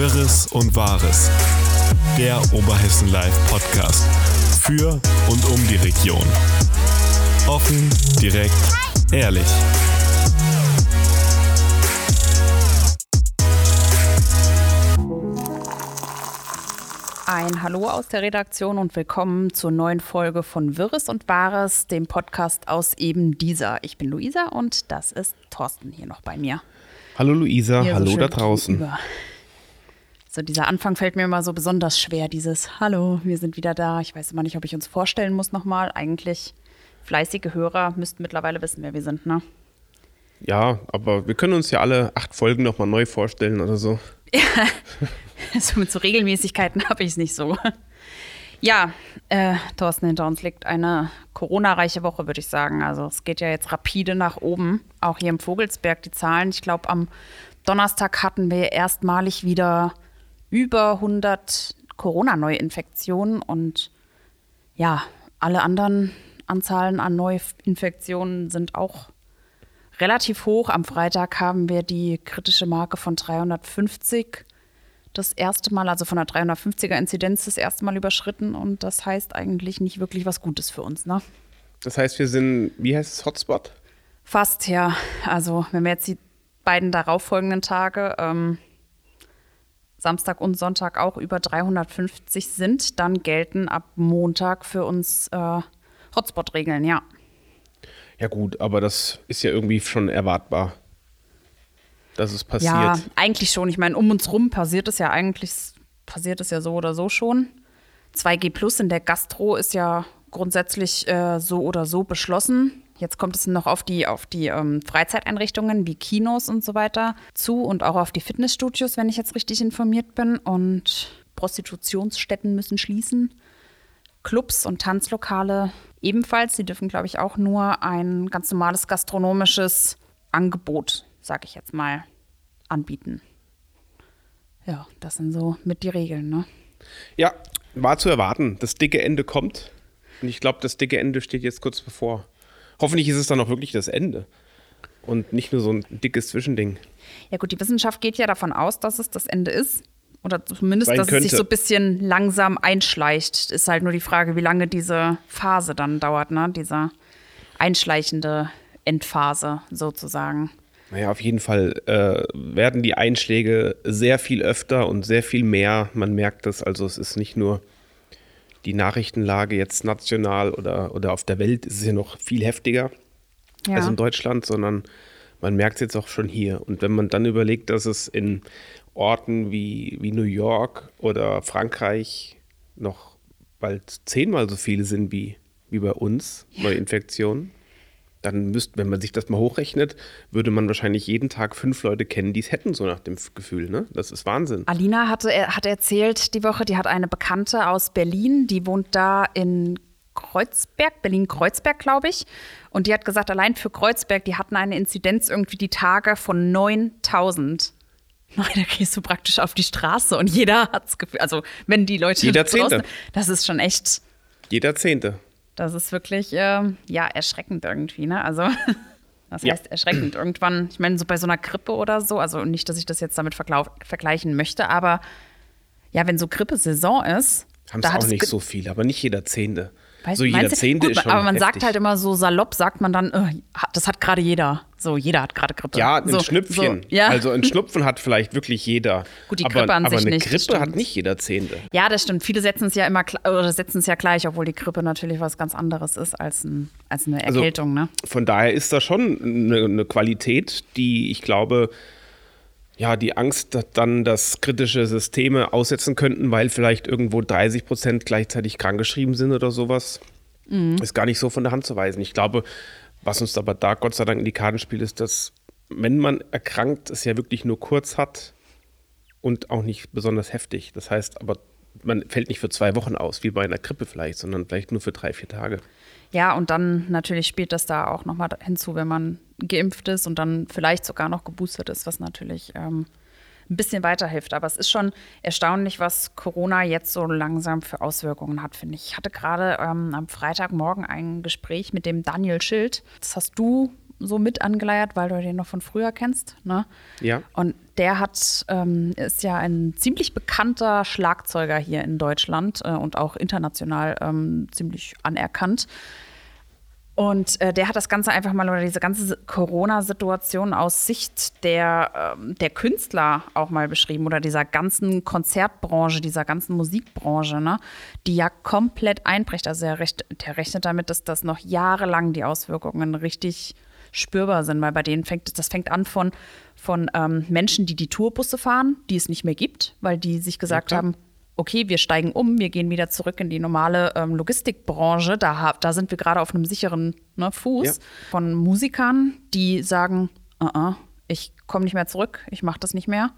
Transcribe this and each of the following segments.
Wirres und Wahres. Der Oberhessen Live Podcast. Für und um die Region. Offen, direkt, ehrlich. Ein Hallo aus der Redaktion und willkommen zur neuen Folge von Wirres und Wahres, dem Podcast aus eben dieser. Ich bin Luisa und das ist Thorsten hier noch bei mir. Hallo Luisa, Hier so hallo schön da draußen. gegenüber. So, dieser Anfang fällt mir immer so besonders schwer, dieses Hallo, wir sind wieder da. Ich weiß immer nicht, ob ich uns vorstellen muss nochmal. Eigentlich fleißige Hörer müssten mittlerweile wissen, wer wir sind, ne? Ja, aber wir können uns ja alle acht Folgen nochmal neu vorstellen oder so. So mit so Regelmäßigkeiten habe ich es nicht so. Ja, äh, Thorsten, hinter uns liegt eine Corona-reiche Woche, würde ich sagen. Also es geht ja jetzt rapide nach oben, auch hier im Vogelsberg die Zahlen. Ich glaube, am Donnerstag hatten wir erstmalig wieder über 100 Corona-Neuinfektionen und ja, alle anderen Anzahlen an Neuinfektionen sind auch relativ hoch. Am Freitag haben wir die kritische Marke von 350 das erste Mal, also von der 350er Inzidenz das erste Mal überschritten und das heißt eigentlich nicht wirklich was Gutes für uns, ne? Das heißt, wir sind, wie heißt es, Hotspot? Fast, ja. Also wenn wir jetzt die beiden darauffolgenden Tage, ähm, Samstag und Sonntag auch über 350 sind, dann gelten ab Montag für uns äh, Hotspot-Regeln, ja. Ja gut, aber das ist ja irgendwie schon erwartbar, dass es passiert. Ja, eigentlich schon. Ich meine, um uns rum passiert es ja eigentlich, passiert es ja so oder so schon. 2G Plus in der Gastro ist ja grundsätzlich äh, so oder so beschlossen. Jetzt kommt es noch auf die, auf die ähm, Freizeiteinrichtungen wie Kinos und so weiter zu und auch auf die Fitnessstudios, wenn ich jetzt richtig informiert bin. Und Prostitutionsstätten müssen schließen. Clubs und Tanzlokale ebenfalls. Sie dürfen, glaube ich, auch nur ein ganz normales gastronomisches Angebot, sage ich jetzt mal, anbieten. Ja, das sind so mit die Regeln, ne? Ja, war zu erwarten. Das dicke Ende kommt. Und ich glaube, das dicke Ende steht jetzt kurz bevor. Hoffentlich ist es dann auch wirklich das Ende. Und nicht nur so ein dickes Zwischending. Ja gut, die Wissenschaft geht ja davon aus, dass es das Ende ist. Oder zumindest, dass es sich könnte. so ein bisschen langsam einschleicht. Ist halt nur die Frage, wie lange diese Phase dann dauert, ne? Diese einschleichende Endphase sozusagen. Naja, auf jeden Fall äh, werden die Einschläge sehr viel öfter und sehr viel mehr. Man merkt das. Also es ist nicht nur die Nachrichtenlage jetzt national oder, oder auf der Welt, es ist ja noch viel heftiger Ja. als in Deutschland, sondern man merkt es jetzt auch schon hier. Und wenn man dann überlegt, dass es in Orten wie, wie New York oder Frankreich noch bald zehnmal so viele sind wie, wie bei uns, Neuinfektionen, dann müsste, wenn man sich das mal hochrechnet, würde man wahrscheinlich jeden Tag fünf Leute kennen, die es hätten, so nach dem Gefühl. Ne? Das ist Wahnsinn. Alina hatte, er hat erzählt die Woche, die hat eine Bekannte aus Berlin, die wohnt da in Kreuzberg, Berlin-Kreuzberg, glaube ich. Und die hat gesagt, allein für Kreuzberg, die hatten eine Inzidenz irgendwie die Tage von 9000. Nein, da gehst du praktisch auf die Straße und jeder hat das Gefühl, also wenn die Leute Jeder Zehnte. das ist schon echt, Jeder Zehnte. Das ist wirklich, ähm, ja, erschreckend irgendwie, ne? Also, das Ja. heißt erschreckend. Irgendwann, ich meine, so bei so einer Grippe oder so, also nicht, dass ich das jetzt damit vergleichen möchte, aber ja, wenn so Grippesaison ist, Haben es auch nicht so viel, aber nicht jeder Zehnte. Weißt- so jeder? Zehnte Gut, ist schon Aber man sagt heftig. halt immer so salopp, sagt man dann, äh, das hat gerade jeder. So, jeder hat gerade Grippe. Ja, ein so, Schnüpfchen. So, ja. Also ein Schnupfen hat vielleicht wirklich jeder. Gut, die aber, Grippe an aber sich eine nicht, das Grippe hat nicht jeder Zehnte. ja, das stimmt. Viele setzen es ja immer oder setzen es ja gleich, obwohl die Grippe natürlich was ganz anderes ist als, ein, als eine Also- Erkältung, ne? Von daher ist da schon eine, eine Qualität, die ich glaube, ja, die Angst dass dann, dass kritische Systeme aussetzen könnten, weil vielleicht irgendwo 30 Prozent gleichzeitig krankgeschrieben sind oder sowas, Mhm. ist gar nicht so von der Hand zu weisen. Ich glaube, was uns aber da Gott sei Dank in die Karten spielt, ist, dass wenn man erkrankt, es ja wirklich nur kurz hat und auch nicht besonders heftig. Das heißt aber, man fällt nicht für zwei Wochen aus, wie bei einer Grippe vielleicht, sondern vielleicht nur für drei, vier Tage. Ja, und dann natürlich spielt das da auch nochmal hinzu, wenn man geimpft ist und dann vielleicht sogar noch geboostert ist, was natürlich ähm, ein bisschen weiterhilft. Aber es ist schon erstaunlich, was Corona jetzt so langsam für Auswirkungen hat, finde ich. Ich hatte gerade ähm, am Freitagmorgen ein Gespräch mit dem Daniel Schild. Das hast du so mit angeleiert, weil du den noch von früher kennst. Ne? Ja. Und der hat, ähm, ist ja ein ziemlich bekannter Schlagzeuger hier in Deutschland äh, und auch international ähm, ziemlich anerkannt. Und äh, der hat das Ganze einfach mal oder diese ganze Corona-Situation aus Sicht der, ähm, der Künstler auch mal beschrieben oder dieser ganzen Konzertbranche, dieser ganzen Musikbranche, ne, die ja komplett einbricht. Also er recht, der rechnet damit, dass das noch jahrelang die Auswirkungen richtig spürbar sind, weil bei denen fängt das fängt an von, von ähm, Menschen, die die Tourbusse fahren, die es nicht mehr gibt, weil die sich gesagt klar. haben, okay, wir steigen um, wir gehen wieder zurück in die normale ähm, Logistikbranche. Da, da sind wir gerade auf einem sicheren ne, Fuß. Ja. Von Musikern, die sagen, uh ich komme nicht mehr zurück, ich mache das nicht mehr.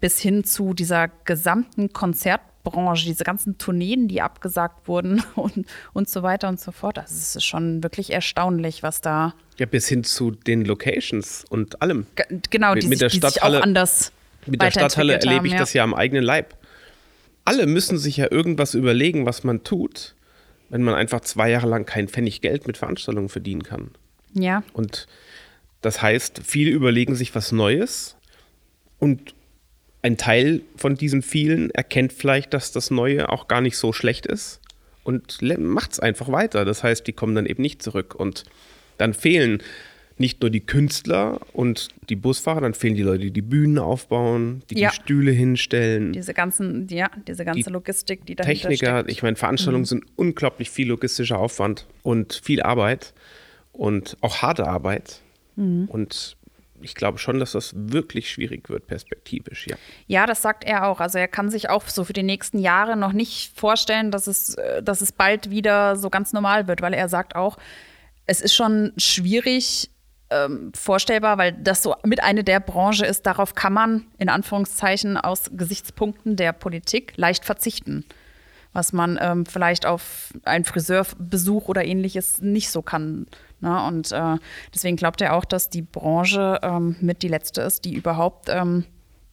Bis hin zu dieser gesamten Konzertbranche, diese ganzen Tourneen, die abgesagt wurden und, und so weiter und so fort. Also es ist schon wirklich erstaunlich, was da Ja, bis hin zu den Locations und allem. ge- genau, Mit- die, mit sich, der Stadthalle- auch anders Mit der Stadthalle erlebe haben, ich ja. das ja am eigenen Leib. Alle müssen sich ja irgendwas überlegen, was man tut, wenn man einfach zwei Jahre lang kein Pfennig Geld mit Veranstaltungen verdienen kann. Ja, Und das heißt, viele überlegen sich was Neues und ein Teil von diesen vielen erkennt vielleicht, dass das Neue auch gar nicht so schlecht ist und macht es einfach weiter. Das heißt, die kommen dann eben nicht zurück und dann fehlen nicht nur die Künstler und die Busfahrer, dann fehlen die Leute, die die Bühnen aufbauen, die Ja. die Stühle hinstellen, diese ganzen, ja, diese ganze Die Logistik, die dahinter Techniker. steckt. Ich meine, Veranstaltungen sind unglaublich viel logistischer Aufwand und viel Arbeit und auch harte Arbeit. Und ich glaube schon, dass das wirklich schwierig wird, perspektivisch, ja. Ja, das sagt er auch. Also er kann sich auch so für die nächsten Jahre noch nicht vorstellen, dass es, äh, dass es bald wieder so ganz normal wird, weil er sagt auch, es ist schon schwierig ähm, vorstellbar, weil das so mit eine der Branche ist, darauf kann man in Anführungszeichen aus Gesichtspunkten der Politik leicht verzichten. Was man ähm, vielleicht auf einen Friseurbesuch oder ähnliches nicht so kann. Ne? Und äh, deswegen glaubt er auch, dass die Branche ähm, mit die letzte ist, die überhaupt ähm,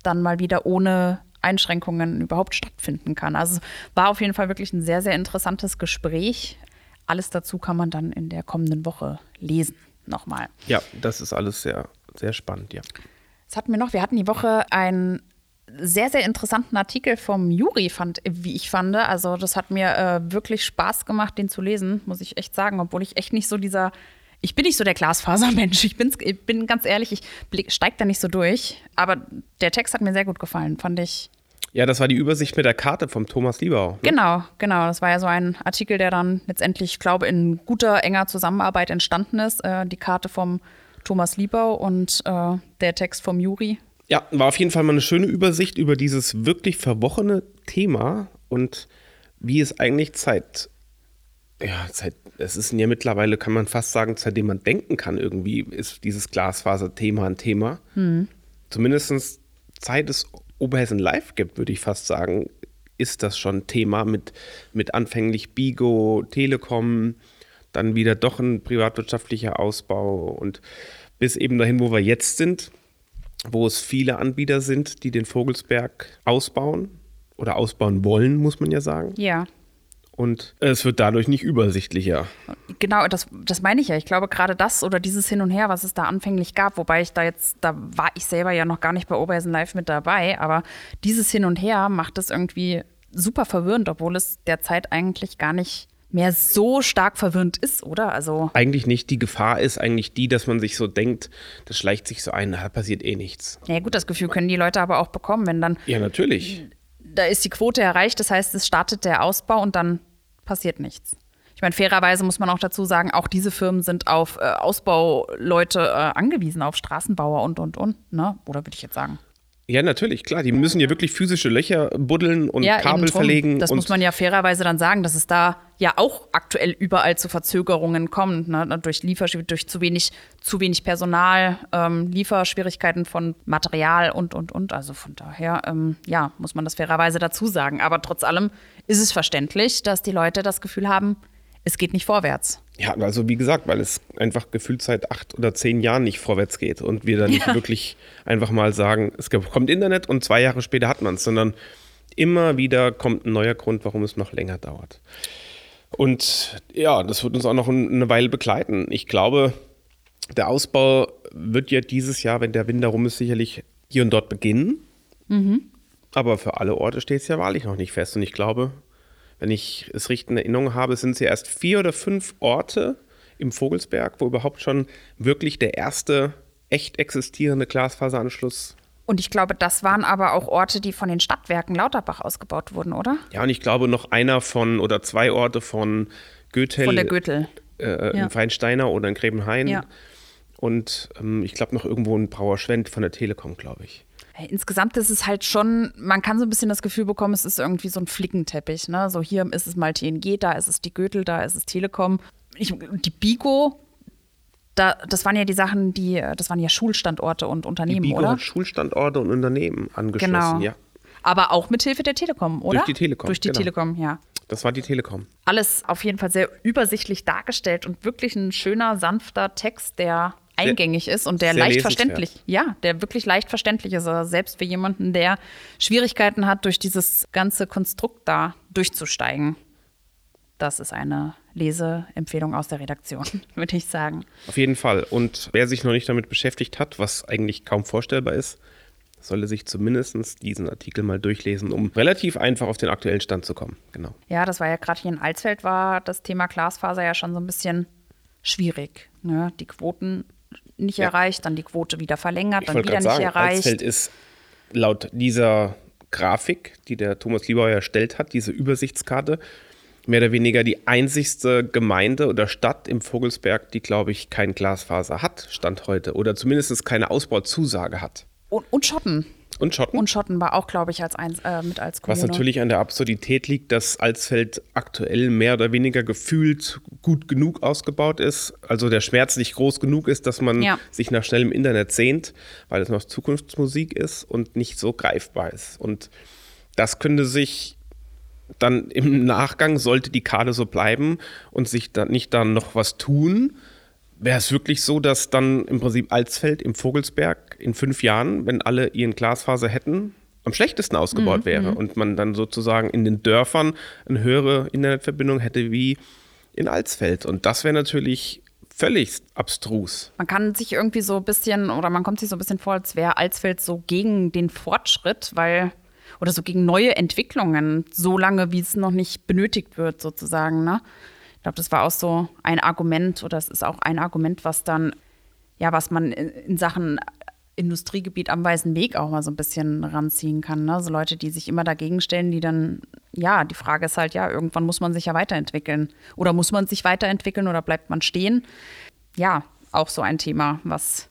dann mal wieder ohne Einschränkungen überhaupt stattfinden kann. Also war auf jeden Fall wirklich ein sehr, sehr interessantes Gespräch. Alles dazu kann man dann in der kommenden Woche lesen. Nochmal. Ja, das ist alles sehr, sehr spannend, ja. Was hatten wir noch? Wir hatten die Woche einen sehr, sehr interessanten Artikel vom Juri, fand, wie ich fand. Also, das hat mir äh, wirklich Spaß gemacht, den zu lesen, muss ich echt sagen, obwohl ich echt nicht so dieser. Ich bin nicht so der Glasfasermensch. Ich, bin's, ich bin ganz ehrlich, ich blick- steig da nicht so durch. Aber der Text hat mir sehr gut gefallen, fand ich. Ja, das war die Übersicht mit der Karte vom Thomas Liebau. ne? Genau, genau. Das war ja so ein Artikel, der dann letztendlich, ich glaube, in guter, enger Zusammenarbeit entstanden ist. Äh, die Karte vom Thomas Liebau und äh, der Text vom Juri. Ja, war auf jeden Fall mal eine schöne Übersicht über dieses wirklich verwochene Thema und wie es eigentlich seit, ja, seit, es ist ja mittlerweile, kann man fast sagen, seitdem man denken kann, irgendwie ist dieses Glasfaser-Thema ein Thema. Zumindest seit es Oberhessen Live gibt, würde ich fast sagen, ist das schon Thema mit, mit anfänglich Bigo, Telekom, dann wieder doch ein privatwirtschaftlicher Ausbau und bis eben dahin, wo wir jetzt sind, wo es viele Anbieter sind, die den Vogelsberg ausbauen oder ausbauen wollen, muss man ja sagen. Ja. Und es wird dadurch nicht übersichtlicher. Genau, das, das meine ich ja. Ich glaube, gerade das oder dieses Hin und Her, was es da anfänglich gab, wobei ich da jetzt, da war ich selber ja noch gar nicht bei Oberhessen Live mit dabei, aber dieses Hin und Her macht es irgendwie super verwirrend, obwohl es derzeit eigentlich gar nicht mehr so stark verwirrend ist, oder? Also, Eigentlich nicht. Die Gefahr ist eigentlich die, dass man sich so denkt, das schleicht sich so ein, da passiert eh nichts. ja gut, das Gefühl können die Leute aber auch bekommen, wenn dann, Ja, natürlich. da ist die Quote erreicht, das heißt, es startet der Ausbau und dann passiert nichts. Ich meine, fairerweise muss man auch dazu sagen, auch diese Firmen sind auf äh, Ausbauleute äh, angewiesen, auf Straßenbauer und, und, und, ne? Oder würde ich jetzt sagen. Ja, natürlich, klar. Die müssen ja wirklich physische Löcher buddeln und ja, Kabel verlegen. Das muss man ja fairerweise dann sagen, dass es da ja auch aktuell überall zu Verzögerungen kommt, ne? durch Liefersch durch zu wenig, zu wenig Personal, ähm, Lieferschwierigkeiten von Material und, und, und. Also von daher, ähm, ja, muss man das fairerweise dazu sagen. Aber trotz allem ist es verständlich, dass die Leute das Gefühl haben, es geht nicht vorwärts. Ja, also wie gesagt, weil es einfach gefühlt seit acht oder zehn Jahren nicht vorwärts geht und wir dann nicht Ja. wirklich einfach mal sagen, es kommt Internet und zwei Jahre später hat man es, sondern immer wieder kommt ein neuer Grund, warum es noch länger dauert. Und ja, das wird uns auch noch ein- eine Weile begleiten. Ich glaube, Der Ausbau wird ja dieses Jahr, wenn der Winter rum ist, sicherlich hier und dort beginnen. Mhm. Aber für alle Orte steht es ja wahrlich noch nicht fest. Und ich glaube, wenn ich es richtig in Erinnerung habe, sind es ja erst vier oder fünf Orte im Vogelsberg, wo überhaupt schon wirklich der erste echt existierende Glasfaseranschluss und ich glaube, das waren aber auch Orte, die von den Stadtwerken Lauterbach ausgebaut wurden, oder? Ja, und ich glaube noch einer von oder zwei Orte von Goethel. Von der Goethel. Äh, ja. in Feinsteiner oder in Grebenhain. Ja. Und ähm, ich glaube noch irgendwo in Brauerschwendt von der Telekom, glaube ich. Insgesamt ist es halt schon, man kann so ein bisschen das Gefühl bekommen, es ist irgendwie so ein Flickenteppich. Ne? So hier ist es mal TNG, da ist es die Goethel, da ist es Telekom. Ich, die Bigo da, das waren ja die Sachen, die, das waren ja Schulstandorte und Unternehmen, die Bigo oder? Hat Schulstandorte und Unternehmen angeschlossen, genau. ja. Aber auch mit Hilfe der Telekom, oder? Durch die Telekom. Durch die genau. Telekom, ja. Das war die Telekom. Alles auf jeden Fall sehr übersichtlich dargestellt und wirklich ein schöner, sanfter Text, der eingängig ist und der leicht verständlich, ja, der wirklich leicht verständlich ist. Also selbst für jemanden, der Schwierigkeiten hat, durch dieses ganze Konstrukt da durchzusteigen. Das ist eine Leseempfehlung aus der Redaktion, würde ich sagen. Auf jeden Fall. Und wer sich noch nicht damit beschäftigt hat, was eigentlich kaum vorstellbar ist, solle sich zumindest diesen Artikel mal durchlesen, um relativ einfach auf den aktuellen Stand zu kommen. Genau. Ja, das war ja gerade hier in Alsfeld war das Thema Glasfaser ja schon so ein bisschen schwierig. Ne? Die Quoten nicht ja. erreicht, dann die Quote wieder verlängert, ich dann wieder nicht sagen, erreicht. Alsfeld ist laut dieser Grafik, die der Thomas Liebauer erstellt hat, diese Übersichtskarte, mehr oder weniger die einzigste Gemeinde oder Stadt im Vogelsberg, die, glaube ich, kein Glasfaser hat, Stand heute. Oder zumindest keine Ausbauzusage hat. Und, und Schotten. Und Schotten? Und Schotten war auch, glaube ich, als eins, äh, mit als Kommune. Was natürlich an der Absurdität liegt, dass Alsfeld aktuell mehr oder weniger gefühlt gut genug ausgebaut ist. Also der Schmerz nicht groß genug ist, dass man ja. sich nach schnellem Internet sehnt, weil es noch Zukunftsmusik ist und nicht so greifbar ist. Und das könnte sich dann im Nachgang, sollte die Karte so bleiben und sich dann nicht dann noch was tun, wäre es wirklich so, dass dann im Prinzip Alsfeld im Vogelsberg in fünf Jahren, wenn alle ihren Glasfaser hätten, am schlechtesten ausgebaut mhm. wäre und man dann sozusagen in den Dörfern eine höhere Internetverbindung hätte wie in Alsfeld. Und das wäre natürlich völlig abstrus. Man kann sich irgendwie so ein bisschen, oder man kommt sich so ein bisschen vor, als wäre Alsfeld so gegen den Fortschritt, weil oder so gegen neue Entwicklungen, so lange, wie es noch nicht benötigt wird, sozusagen. Ne? Ich glaube, das war auch so ein Argument oder es ist auch ein Argument, was dann, ja, was man in Sachen Industriegebiet am Weißen Weg auch mal so ein bisschen ranziehen kann. Ne? So Leute, die sich immer dagegen stellen, die dann, ja, die Frage ist halt, ja, irgendwann muss man sich ja weiterentwickeln. Oder muss man sich weiterentwickeln oder bleibt man stehen? Ja, auch so ein Thema, was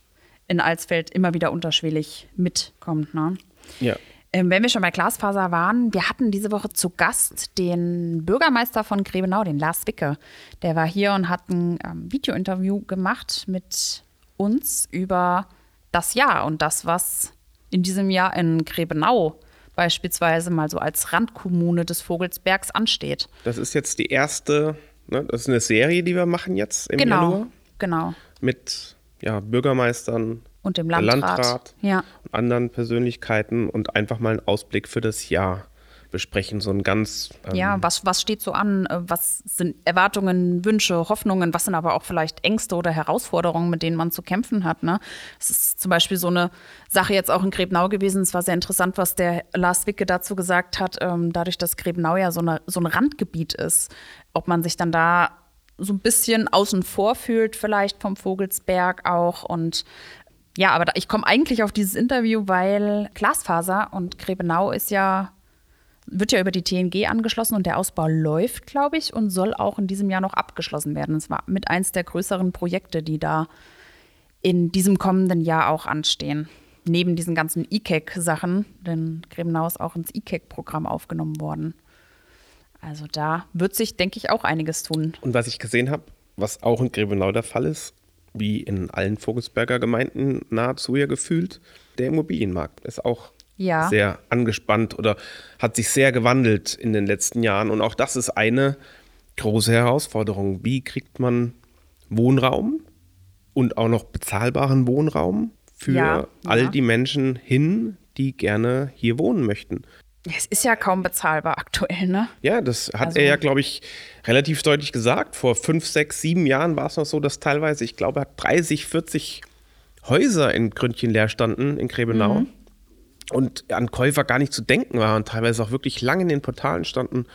in Alsfeld immer wieder unterschwellig mitkommt. Ne? Ja. Ähm, wenn wir schon bei Glasfaser waren, wir hatten diese Woche zu Gast den Bürgermeister von Grebenau, den Lars Wicke. Der war hier und hat ein ähm, Videointerview gemacht mit uns über das Jahr und das, was in diesem Jahr in Grebenau beispielsweise mal so als Randkommune des Vogelsbergs ansteht. Das ist jetzt die erste, ne, das ist eine Serie, die wir machen jetzt im genau, Januar. Genau. Mit ja, Bürgermeistern, und dem Landrat, Landrat ja. und anderen Persönlichkeiten und einfach mal einen Ausblick für das Jahr besprechen. So ein ganz. Ähm ja, was, was steht so an? Äh, was sind Erwartungen, Wünsche, Hoffnungen? Was sind aber auch vielleicht Ängste oder Herausforderungen, mit denen man zu kämpfen hat? Ne? Es ist zum Beispiel so eine Sache jetzt auch in Grebnau gewesen. Es war sehr interessant, was der Lars Wicke dazu gesagt hat, ähm, dadurch, dass Grebnau ja so, eine, so ein Randgebiet ist, ob man sich dann da so ein bisschen außen vor fühlt, vielleicht vom Vogelsberg auch und ja, aber da, ich komme eigentlich auf dieses Interview, weil Glasfaser und Grebenau ist ja, wird ja über die TNG angeschlossen und der Ausbau läuft, glaube ich, und soll auch in diesem Jahr noch abgeschlossen werden. Es war mit eins der größeren Projekte, die da in diesem kommenden Jahr auch anstehen. Neben diesen ganzen IKEC-Sachen, denn Grebenau ist auch ins IKEC-Programm aufgenommen worden. Also da wird sich, denke ich, auch einiges tun. Und was ich gesehen habe, was auch in Grebenau der Fall ist, wie in allen Vogelsberger Gemeinden nahezu ja gefühlt. Der Immobilienmarkt ist auch ja. sehr angespannt oder hat sich sehr gewandelt in den letzten Jahren. Und auch das ist eine große Herausforderung. Wie kriegt man Wohnraum und auch noch bezahlbaren Wohnraum für ja, all ja. die Menschen hin, die gerne hier wohnen möchten? Es ist ja kaum bezahlbar aktuell, ne? Ja, das hat Also- er ja, glaube ich, relativ deutlich gesagt. Vor fünf, sechs, sieben Jahren war es noch so, dass teilweise, ich glaube, er hat 30, 40 Häuser in Gründchen leer standen in Grebenau. Mhm. Und an Käufer gar nicht zu denken war und teilweise auch wirklich lange in den Portalen standen.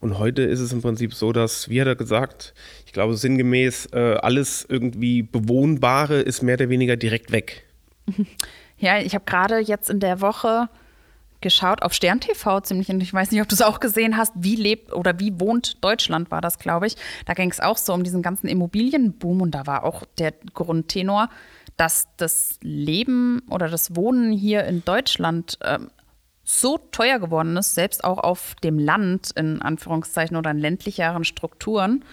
Und heute ist es im Prinzip so, dass, wie hat er gesagt, ich glaube sinngemäß, äh, alles irgendwie Bewohnbare ist mehr oder weniger direkt weg. Ja, ich habe gerade jetzt in der Woche geschaut auf Stern TV ziemlich, und ich weiß nicht, ob du es auch gesehen hast, wie lebt oder wie wohnt Deutschland, war das, glaube ich. Da ging es auch so um diesen ganzen Immobilienboom und da war auch der Grundtenor, dass das Leben oder das Wohnen hier in Deutschland ähm, so teuer geworden ist, selbst auch auf dem Land, in Anführungszeichen, oder in ländlicheren Strukturen.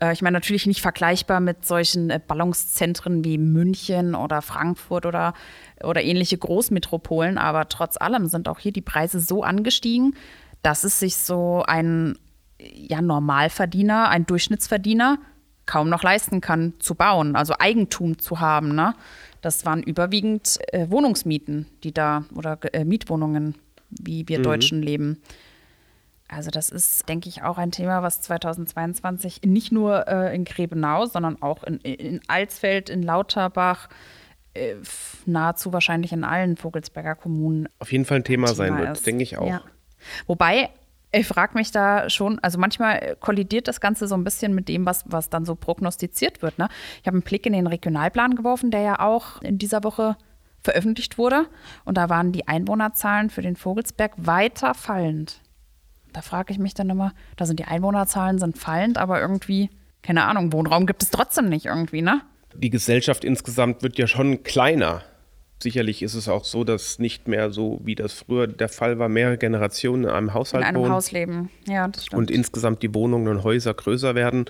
Äh, ich meine, natürlich nicht vergleichbar mit solchen äh, Ballungszentren wie München oder Frankfurt oder, oder ähnliche Großmetropolen, aber trotz allem sind auch hier die Preise so angestiegen, dass es sich so ein ja, Normalverdiener, ein Durchschnittsverdiener kaum noch leisten kann zu bauen, also Eigentum zu haben. Ne? Das waren überwiegend äh, Wohnungsmieten, die da oder äh, Mietwohnungen, wie wir Deutschen leben. Also das ist, denke ich, auch ein Thema, was 2022 nicht nur äh, in Grebenau, sondern auch in, in Alsfeld, in Lauterbach, äh, nahezu wahrscheinlich in allen Vogelsberger Kommunen Auf jeden Fall ein Thema, sein Thema wird, ist. denke ich auch. Ja. Wobei, ich frage mich da schon, also manchmal kollidiert das Ganze so ein bisschen mit dem, was, was dann so prognostiziert wird. Ne? Ich habe einen Blick in den Regionalplan geworfen, der ja auch in dieser Woche veröffentlicht wurde. Und da waren die Einwohnerzahlen für den Vogelsberg weiter fallend. Da frage ich mich dann immer, da sind die Einwohnerzahlen sind fallend, aber irgendwie, keine Ahnung, Wohnraum gibt es trotzdem nicht irgendwie, ne? die Gesellschaft insgesamt wird ja schon kleiner. Sicherlich ist es auch so, dass nicht mehr so, wie das früher der Fall war, mehrere Generationen in einem In Haushalt einem wohnen Haus leben. Ja, das stimmt. und insgesamt die Wohnungen und Häuser größer werden.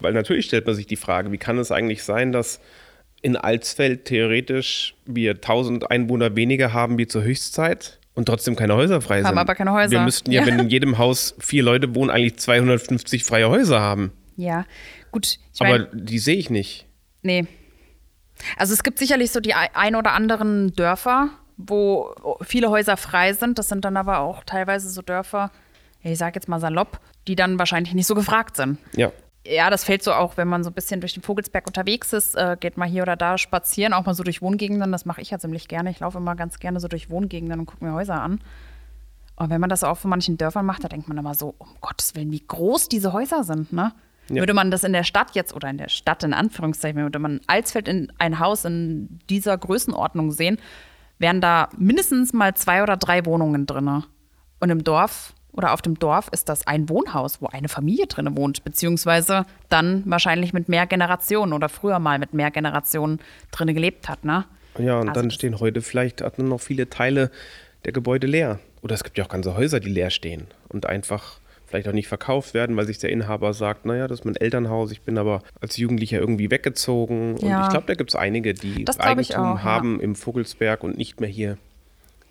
Weil natürlich stellt man sich die Frage, wie kann es eigentlich sein, dass in Alsfeld theoretisch wir 1000 Einwohner weniger haben wie zur Höchstzeit und trotzdem keine Häuser frei sind. aber keine Häuser. Wir müssten ja, Ja. wenn in jedem Haus vier Leute wohnen, eigentlich 250 freie Häuser haben. ja, gut. Aber mein, die sehe ich nicht. Nee. Also es gibt sicherlich so die ei- ein oder anderen Dörfer, wo viele Häuser frei sind. Das sind dann aber auch teilweise so Dörfer, ich sag jetzt mal salopp, die dann wahrscheinlich nicht so gefragt sind. Ja. Ja, das fällt so auch, wenn man so ein bisschen durch den Vogelsberg unterwegs ist, äh, geht mal hier oder da spazieren, auch mal so durch Wohngegenden. Das mache ich ja ziemlich gerne. Ich laufe immer ganz gerne so durch Wohngegenden und gucke mir Häuser an. Und wenn man das auch von manchen Dörfern macht, da denkt man immer so, um Gottes Willen, wie groß diese Häuser sind, ne? Ja. Würde man das in der Stadt jetzt oder in der Stadt in Anführungszeichen, würde man Alsfeld in ein Haus in dieser Größenordnung sehen, wären da mindestens mal zwei oder drei Wohnungen drin. Und im Dorf oder auf dem Dorf ist das ein Wohnhaus, wo eine Familie drin wohnt, beziehungsweise dann wahrscheinlich mit mehr Generationen oder früher mal mit mehr Generationen drin gelebt hat, ne? Ja, und Also dann stehen heute vielleicht noch viele Teile der Gebäude leer. Oder es gibt ja auch ganze Häuser, die leer stehen und einfach vielleicht auch nicht verkauft werden, weil sich der Inhaber sagt, naja, das ist mein Elternhaus, ich bin aber als Jugendlicher irgendwie weggezogen. Und Ja. ich glaube, da gibt es einige, die Eigentum auch, ja. haben im Vogelsberg und nicht mehr hier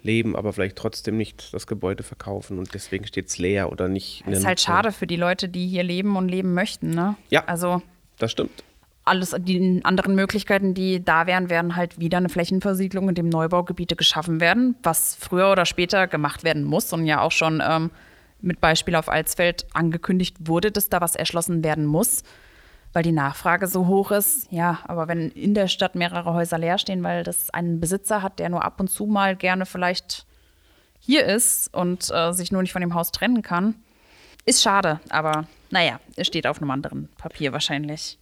leben, aber vielleicht trotzdem nicht das Gebäude verkaufen und deswegen steht es leer oder nicht. in Ist halt Nutzung. schade für die Leute, die hier leben und leben möchten, ne? Ja. Also Das stimmt. alles, die anderen Möglichkeiten, die da wären, wären halt wieder eine Flächenversiegelung, in dem Neubaugebiete geschaffen werden, was früher oder später gemacht werden muss und ja auch schon ähm, mit Beispiel auf Alsfeld angekündigt wurde, dass da was erschlossen werden muss, weil die Nachfrage so hoch ist. Ja, aber wenn in der Stadt mehrere Häuser leer stehen, weil das einen Besitzer hat, der nur ab und zu mal gerne vielleicht hier ist und äh, sich nur nicht von dem Haus trennen kann, ist schade, aber naja, es steht auf einem anderen Papier wahrscheinlich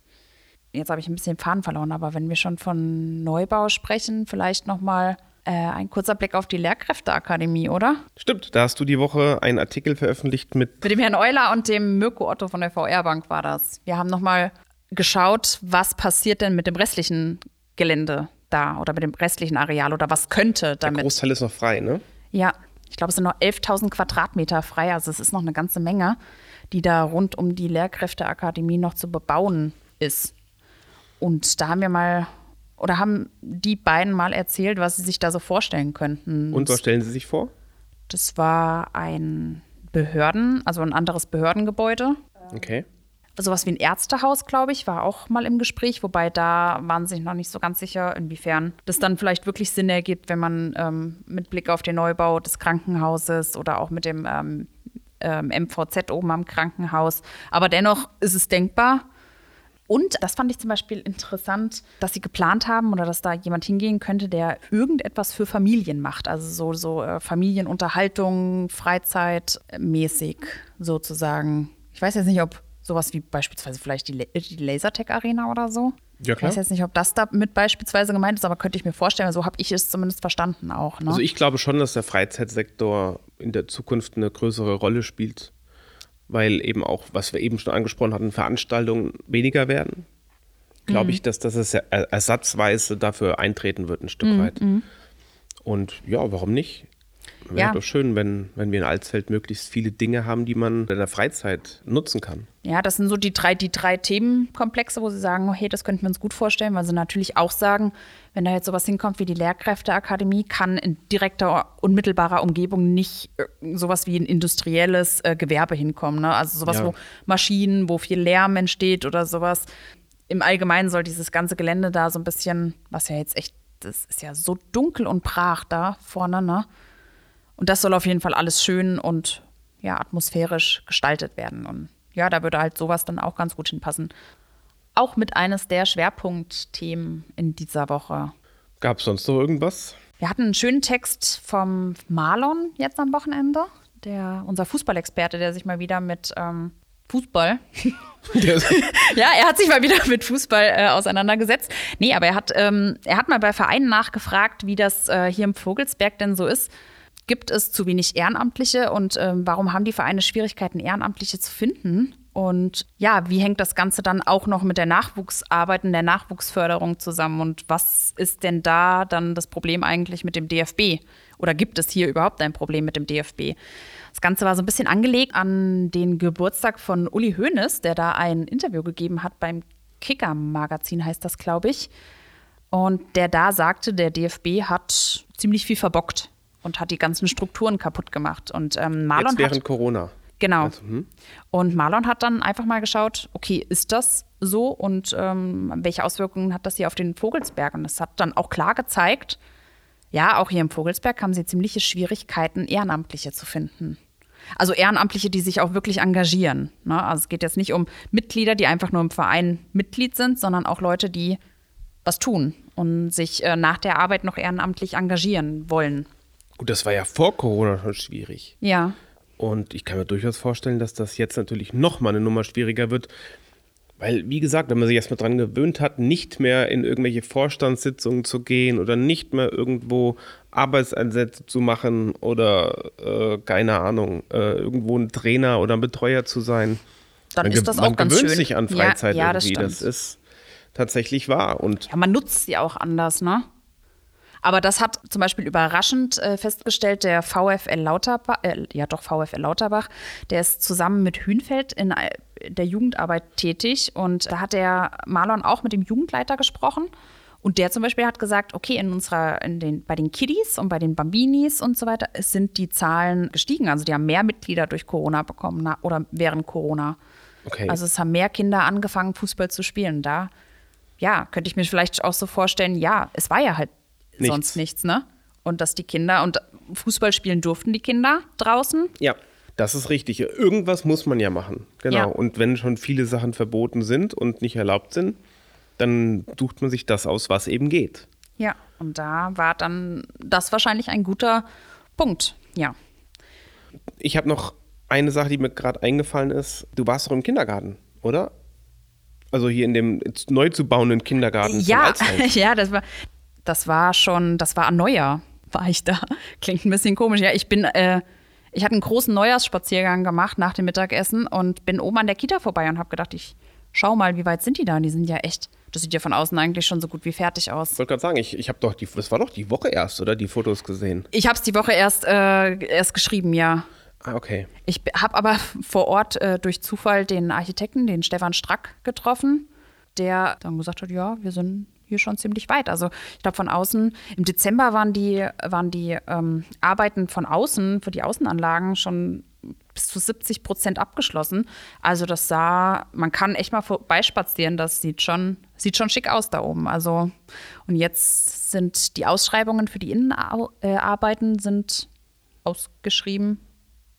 jetzt habe ich ein bisschen Faden verloren, aber wenn wir schon von Neubau sprechen, vielleicht noch mal äh, ein kurzer Blick auf die Lehrkräfteakademie, oder? Stimmt, da hast du die Woche einen Artikel veröffentlicht mit Mit dem Herrn Euler und dem Mirko Otto von der VR-Bank war das. Wir haben noch mal geschaut, was passiert denn mit dem restlichen Gelände da oder mit dem restlichen Areal oder was könnte der damit. Großteil ist noch frei, ne? Ja, ich glaube, es sind noch 11.000 Quadratmeter frei. Also es ist noch eine ganze Menge, die da rund um die Lehrkräfteakademie noch zu bebauen ist. Und da haben wir mal, oder haben die beiden mal erzählt, was sie sich da so vorstellen könnten. Und was stellen Sie sich vor? Das war ein Behörden, also ein anderes Behördengebäude. Okay. Sowas wie ein Ärztehaus, glaube ich, war auch mal im Gespräch, wobei da waren sich noch nicht so ganz sicher, inwiefern das dann vielleicht wirklich Sinn ergibt, wenn man ähm, mit Blick auf den Neubau des Krankenhauses oder auch mit dem ähm, ähm, MVZ oben am Krankenhaus. Aber dennoch ist es denkbar. Und das fand ich zum Beispiel interessant, dass sie geplant haben oder dass da jemand hingehen könnte, der irgendetwas für Familien macht. Also so, so äh, Familienunterhaltung, Freizeitmäßig sozusagen. Ich weiß jetzt nicht, ob sowas wie beispielsweise vielleicht die, La die Lasertech-Arena oder so. Ja, Ich weiß jetzt nicht, ob das da mit beispielsweise gemeint ist, aber könnte ich mir vorstellen, so habe ich es zumindest verstanden auch. Ne? Also ich glaube schon, dass der Freizeitsektor in der Zukunft eine größere Rolle spielt, weil eben auch, was wir eben schon angesprochen hatten, Veranstaltungen weniger werden. Glaube Mhm. ich, dass das er- ersatzweise dafür eintreten wird, ein Stück Mhm, weit. Und ja, warum nicht? Wäre Ja. doch schön, wenn, wenn wir in Alsfeld möglichst viele Dinge haben, die man in der Freizeit nutzen kann. Ja, das sind so die drei, die drei Themenkomplexe, wo sie sagen, hey, das könnten wir uns gut vorstellen, weil sie natürlich auch sagen, wenn da jetzt sowas hinkommt wie die Lehrkräfteakademie, kann in direkter, unmittelbarer Umgebung nicht sowas wie ein industrielles äh, Gewerbe hinkommen. Ne? Also sowas, Ja. wo Maschinen, wo viel Lärm entsteht oder sowas. Im Allgemeinen soll dieses ganze Gelände da so ein bisschen, was ja jetzt echt, das ist ja so dunkel und brach da vorne, ne? Und das soll auf jeden Fall alles schön und ja, atmosphärisch gestaltet werden. Und ja, da würde halt sowas dann auch ganz gut hinpassen. Auch mit eines der Schwerpunktthemen in dieser Woche. Gab es sonst noch irgendwas? Wir hatten einen schönen Text vom Marlon jetzt am Wochenende, der, unser Fußballexperte, der sich mal wieder mit ähm, Fußball ja, er hat sich mal wieder mit Fußball äh, auseinandergesetzt. Nee, aber er hat, ähm, er hat mal bei Vereinen nachgefragt, wie das äh, hier im Vogelsberg denn so ist. Gibt es zu wenig Ehrenamtliche und ähm, warum haben die Vereine Schwierigkeiten, Ehrenamtliche zu finden? Und ja, wie hängt das Ganze dann auch noch mit der Nachwuchsarbeit und der Nachwuchsförderung zusammen? Und was ist denn da dann das Problem eigentlich mit dem DFB? Oder gibt es hier überhaupt ein Problem mit dem DFB? Das Ganze war so ein bisschen angelegt an den Geburtstag von Uli Hoeneß, der da ein Interview gegeben hat beim Kicker-Magazin, heißt das, glaube ich. Und der da sagte, der DFB hat ziemlich viel verbockt und hat die ganzen Strukturen kaputt gemacht. Und ähm, Marlon Jetzt während hat, Corona. Genau. Also, hm? Und Marlon hat dann einfach mal geschaut, okay, ist das so und ähm, welche Auswirkungen hat das hier auf den Vogelsberg? Und das hat dann auch klar gezeigt, ja, auch hier im Vogelsberg haben sie ziemliche Schwierigkeiten, Ehrenamtliche zu finden. Also Ehrenamtliche, die sich auch wirklich engagieren. Ne? Also es geht jetzt nicht um Mitglieder, die einfach nur im Verein Mitglied sind, sondern auch Leute, die was tun und sich äh, nach der Arbeit noch ehrenamtlich engagieren wollen. Gut, das war ja vor Corona schon schwierig. Ja, Und ich kann mir durchaus vorstellen, dass das jetzt natürlich noch mal eine Nummer schwieriger wird. Weil, wie gesagt, wenn man sich erstmal dran gewöhnt hat, nicht mehr in irgendwelche Vorstandssitzungen zu gehen oder nicht mehr irgendwo Arbeitseinsätze zu machen oder, äh, keine Ahnung, äh, irgendwo ein Trainer oder ein Betreuer zu sein. dann man ist das man auch ganz gewöhnt schön. sich an Ja, Freizeit ja, das irgendwie. stimmt. Das ist tatsächlich wahr. Und Ja, man nutzt sie auch anders, ne? Aber das hat zum Beispiel überraschend äh, festgestellt der VfL Lauterbach, äh, ja doch VfL Lauterbach, der ist zusammen mit Hünfeld in äh, der Jugendarbeit tätig und da hat der Marlon auch mit dem Jugendleiter gesprochen und der zum Beispiel hat gesagt, okay, in unserer, in den, bei den Kiddies und bei den Bambinis und so weiter, es sind die Zahlen gestiegen. Also die haben mehr Mitglieder durch Corona bekommen na, oder während Corona. okay. Also es haben mehr Kinder angefangen, Fußball zu spielen. Da, ja, könnte ich mir vielleicht auch so vorstellen, ja, es war ja halt Nichts. sonst nichts, ne? Und dass die Kinder, und Fußball spielen durften die Kinder draußen. Ja, das ist richtig. Irgendwas muss man ja machen. Genau. Ja. Und wenn schon viele Sachen verboten sind und nicht erlaubt sind, dann sucht man sich das aus, was eben geht. Ja, und da war dann das wahrscheinlich ein guter Punkt, ja. Ich habe noch eine Sache, die mir gerade eingefallen ist. Du warst doch im Kindergarten, oder? Also hier in dem neu zu bauenden Kindergarten. Ja, ja, das war, das war schon, das war an Neujahr, war ich da. Klingt ein bisschen komisch. Ja, ich bin, äh, ich hatte einen großen Neujahrsspaziergang gemacht nach dem Mittagessen und bin oben an der Kita vorbei und habe gedacht, ich schau mal, wie weit sind die da? Die sind ja echt, das sieht ja von außen eigentlich schon so gut wie fertig aus. Ich wollte gerade sagen, ich, ich habe doch die, das war doch die Woche erst, oder? Die Fotos gesehen. Ich habe es die Woche erst, äh, erst geschrieben, ja. Ah, okay. Ich habe aber vor Ort äh, durch Zufall den Architekten, den Stefan Strack, getroffen, der dann gesagt hat, ja, wir sind hier schon ziemlich weit. Also ich glaube von außen, im Dezember waren die, waren die ähm, Arbeiten von außen für die Außenanlagen schon bis zu 70 Prozent abgeschlossen. Also das sah, man kann echt mal vorbeispazieren, das sieht schon, sieht schon schick aus da oben. Also und jetzt sind die Ausschreibungen für die Innenarbeiten sind ausgeschrieben.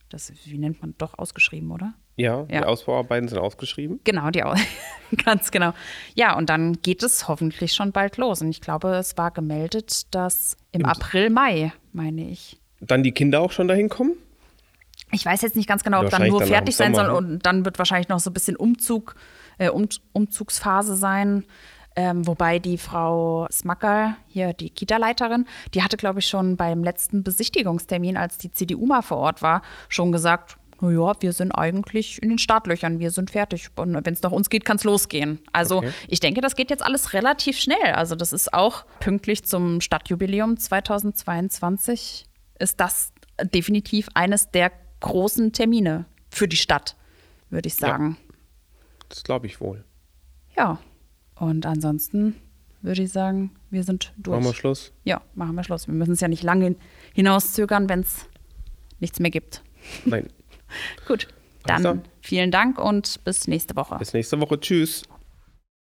Das, wie nennt man doch ausgeschrieben, oder? Ja, die Ausbauarbeiten sind ausgeschrieben. Genau, die Aus ganz genau. Ja, und dann geht es hoffentlich schon bald los. Und ich glaube, es war gemeldet, dass im, Im April, Mai, meine ich. Dann die Kinder auch schon dahin kommen? Ich weiß jetzt nicht ganz genau, ob dann nur fertig sein soll und dann wird wahrscheinlich noch so ein bisschen Umzug, äh, um, Umzugsphase sein. Ähm, wobei die Frau Smacker, hier die Kita-Leiterin, die hatte, glaube ich, schon beim letzten Besichtigungstermin, als die CDU mal vor Ort war, schon gesagt, naja, wir sind eigentlich in den Startlöchern, wir sind fertig. Und wenn es nach uns geht, kann es losgehen. Also okay. ich denke, das geht jetzt alles relativ schnell. Also das ist auch pünktlich zum Stadtjubiläum 2022 ist das definitiv eines der großen Termine für die Stadt, würde ich sagen. Ja, das glaube ich wohl. Ja, und ansonsten würde ich sagen, wir sind durch. Machen wir Schluss? Ja, machen wir Schluss. Wir müssen es ja nicht lange hinauszögern, wenn es nichts mehr gibt. Nein. Gut, dann vielen Dank und bis nächste Woche. Bis nächste Woche. Tschüss.